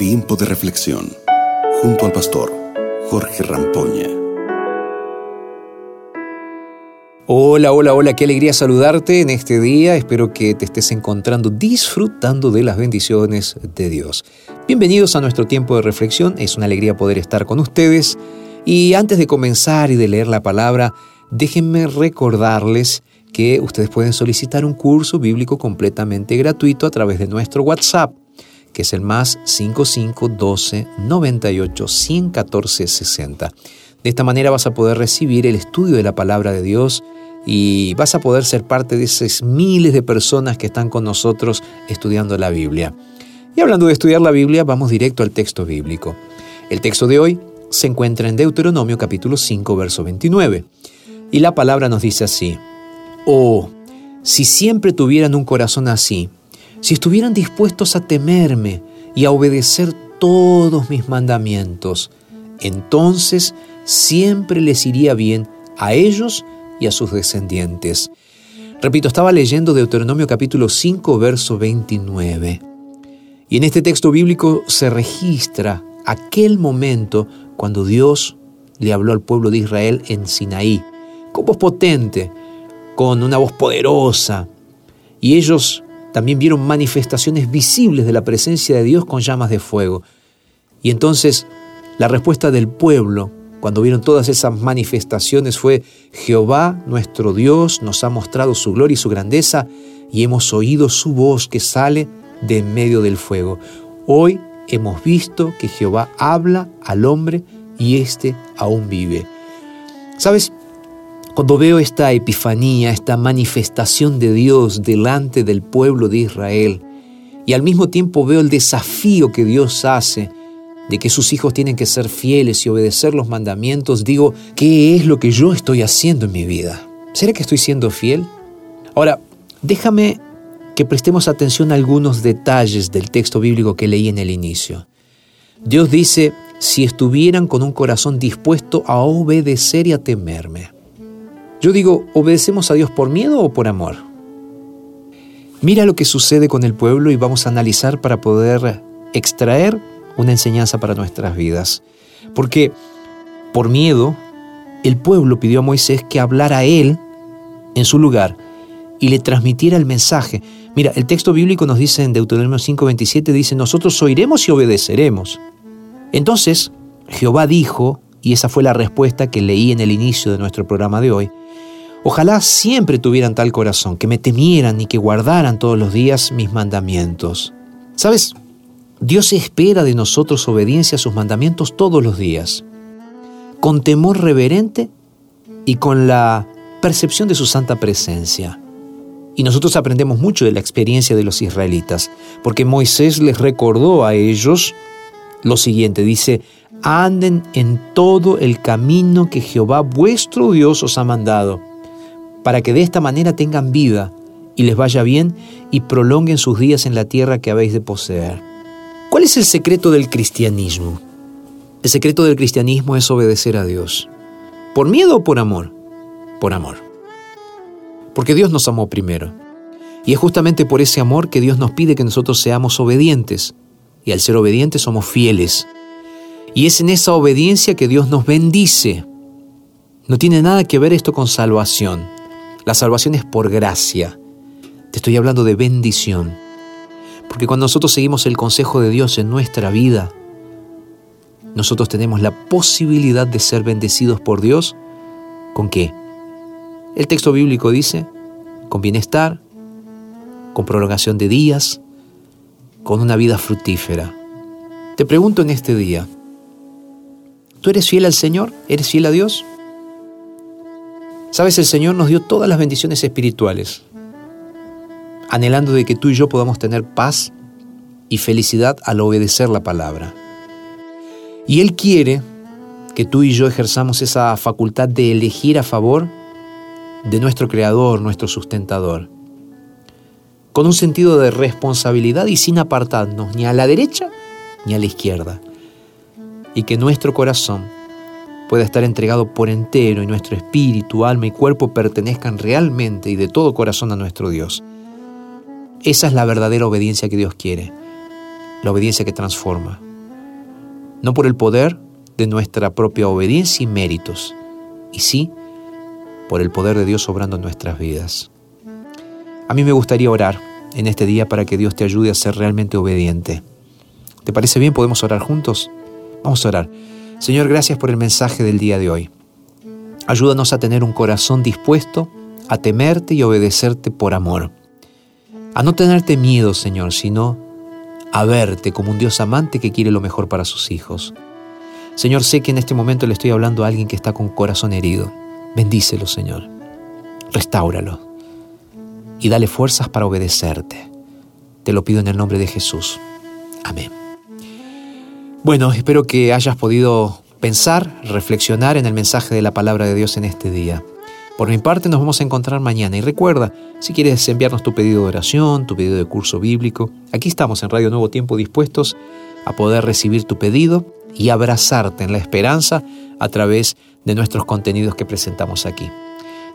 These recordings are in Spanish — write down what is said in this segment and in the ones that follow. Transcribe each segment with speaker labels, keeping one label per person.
Speaker 1: Tiempo de reflexión junto al pastor Jorge Rampoña.
Speaker 2: Hola, hola, hola, qué alegría saludarte en este día. Espero que te estés encontrando disfrutando de las bendiciones de Dios. Bienvenidos a nuestro tiempo de reflexión. Es una alegría poder estar con ustedes. Y antes de comenzar y de leer la palabra, déjenme recordarles que ustedes pueden solicitar un curso bíblico completamente gratuito a través de nuestro WhatsApp, que es el más 5512 98 114 60. De esta manera vas a poder recibir el estudio de la palabra de Dios y vas a poder ser parte de esas miles de personas que están con nosotros estudiando la Biblia. Y hablando de estudiar la Biblia, vamos directo al texto bíblico. El texto de hoy se encuentra en Deuteronomio capítulo 5, verso 29. Y la palabra nos dice así, Oh, si siempre tuvieran un corazón así, si estuvieran dispuestos a temerme y a obedecer todos mis mandamientos, entonces siempre les iría bien a ellos y a sus descendientes. Repito, estaba leyendo Deuteronomio capítulo 5, verso 29. Y en este texto bíblico se registra aquel momento cuando Dios le habló al pueblo de Israel en Sinaí, con voz potente, con una voz poderosa. Y ellos también vieron manifestaciones visibles de la presencia de Dios con llamas de fuego. Y entonces la respuesta del pueblo, cuando vieron todas esas manifestaciones, fue, Jehová nuestro Dios nos ha mostrado su gloria y su grandeza, y hemos oído su voz que sale de en medio del fuego. Hoy hemos visto que Jehová habla al hombre y éste aún vive. ¿Sabes? Cuando veo esta epifanía, esta manifestación de Dios delante del pueblo de Israel, y al mismo tiempo veo el desafío que Dios hace de que sus hijos tienen que ser fieles y obedecer los mandamientos, digo, ¿qué es lo que yo estoy haciendo en mi vida? ¿Será que estoy siendo fiel? Ahora, déjame que prestemos atención a algunos detalles del texto bíblico que leí en el inicio. Dios dice, si estuvieran con un corazón dispuesto a obedecer y a temerme. Yo digo, ¿obedecemos a Dios por miedo o por amor? Mira lo que sucede con el pueblo y vamos a analizar para poder extraer una enseñanza para nuestras vidas. Porque por miedo, el pueblo pidió a Moisés que hablara a él en su lugar y le transmitiera el mensaje. Mira, el texto bíblico nos dice en Deuteronomio 5:27, dice, nosotros oiremos y obedeceremos. Entonces, Jehová dijo, y esa fue la respuesta que leí en el inicio de nuestro programa de hoy, Ojalá siempre tuvieran tal corazón, que me temieran y que guardaran todos los días mis mandamientos. ¿Sabes? Dios espera de nosotros obediencia a sus mandamientos todos los días, con temor reverente y con la percepción de su santa presencia. Y nosotros aprendemos mucho de la experiencia de los israelitas, porque Moisés les recordó a ellos lo siguiente, dice, anden en todo el camino que Jehová vuestro Dios os ha mandado para que de esta manera tengan vida y les vaya bien y prolonguen sus días en la tierra que habéis de poseer. ¿Cuál es el secreto del cristianismo? El secreto del cristianismo es obedecer a Dios. ¿Por miedo o por amor? Por amor. Porque Dios nos amó primero. Y es justamente por ese amor que Dios nos pide que nosotros seamos obedientes. Y al ser obedientes somos fieles. Y es en esa obediencia que Dios nos bendice. No tiene nada que ver esto con salvación. La salvación es por gracia. Te estoy hablando de bendición. Porque cuando nosotros seguimos el consejo de Dios en nuestra vida, nosotros tenemos la posibilidad de ser bendecidos por Dios. ¿Con qué? El texto bíblico dice, con bienestar, con prolongación de días, con una vida fructífera. Te pregunto en este día, ¿tú eres fiel al Señor? ¿Eres fiel a Dios? Sabes, el Señor nos dio todas las bendiciones espirituales, anhelando de que tú y yo podamos tener paz y felicidad al obedecer la palabra. Y Él quiere que tú y yo ejerzamos esa facultad de elegir a favor de nuestro Creador, nuestro sustentador, con un sentido de responsabilidad y sin apartarnos ni a la derecha ni a la izquierda, y que nuestro corazón pueda estar entregado por entero y nuestro espíritu, alma y cuerpo pertenezcan realmente y de todo corazón a nuestro Dios. Esa es la verdadera obediencia que Dios quiere, la obediencia que transforma, no por el poder de nuestra propia obediencia y méritos, y sí por el poder de Dios obrando en nuestras vidas. A mí me gustaría orar en este día para que Dios te ayude a ser realmente obediente. ¿Te parece bien? ¿Podemos orar juntos? Vamos a orar. Señor, gracias por el mensaje del día de hoy. Ayúdanos a tener un corazón dispuesto a temerte y obedecerte por amor. A no tenerte miedo, Señor, sino a verte como un Dios amante que quiere lo mejor para sus hijos. Señor, sé que en este momento le estoy hablando a alguien que está con corazón herido. Bendícelo, Señor. Restáuralo. Y dale fuerzas para obedecerte. Te lo pido en el nombre de Jesús. Amén. Bueno, espero que hayas podido pensar, reflexionar en el mensaje de la palabra de Dios en este día. Por mi parte nos vamos a encontrar mañana y recuerda, si quieres enviarnos tu pedido de oración, tu pedido de curso bíblico, aquí estamos en Radio Nuevo Tiempo dispuestos a poder recibir tu pedido y abrazarte en la esperanza a través de nuestros contenidos que presentamos aquí.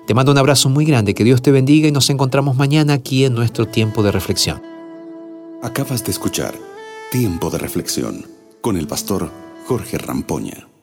Speaker 2: Te mando un abrazo muy grande, que Dios te bendiga y nos encontramos mañana aquí en nuestro tiempo de reflexión.
Speaker 1: Acabas de escuchar Tiempo de Reflexión con el pastor Jorge Rampoña.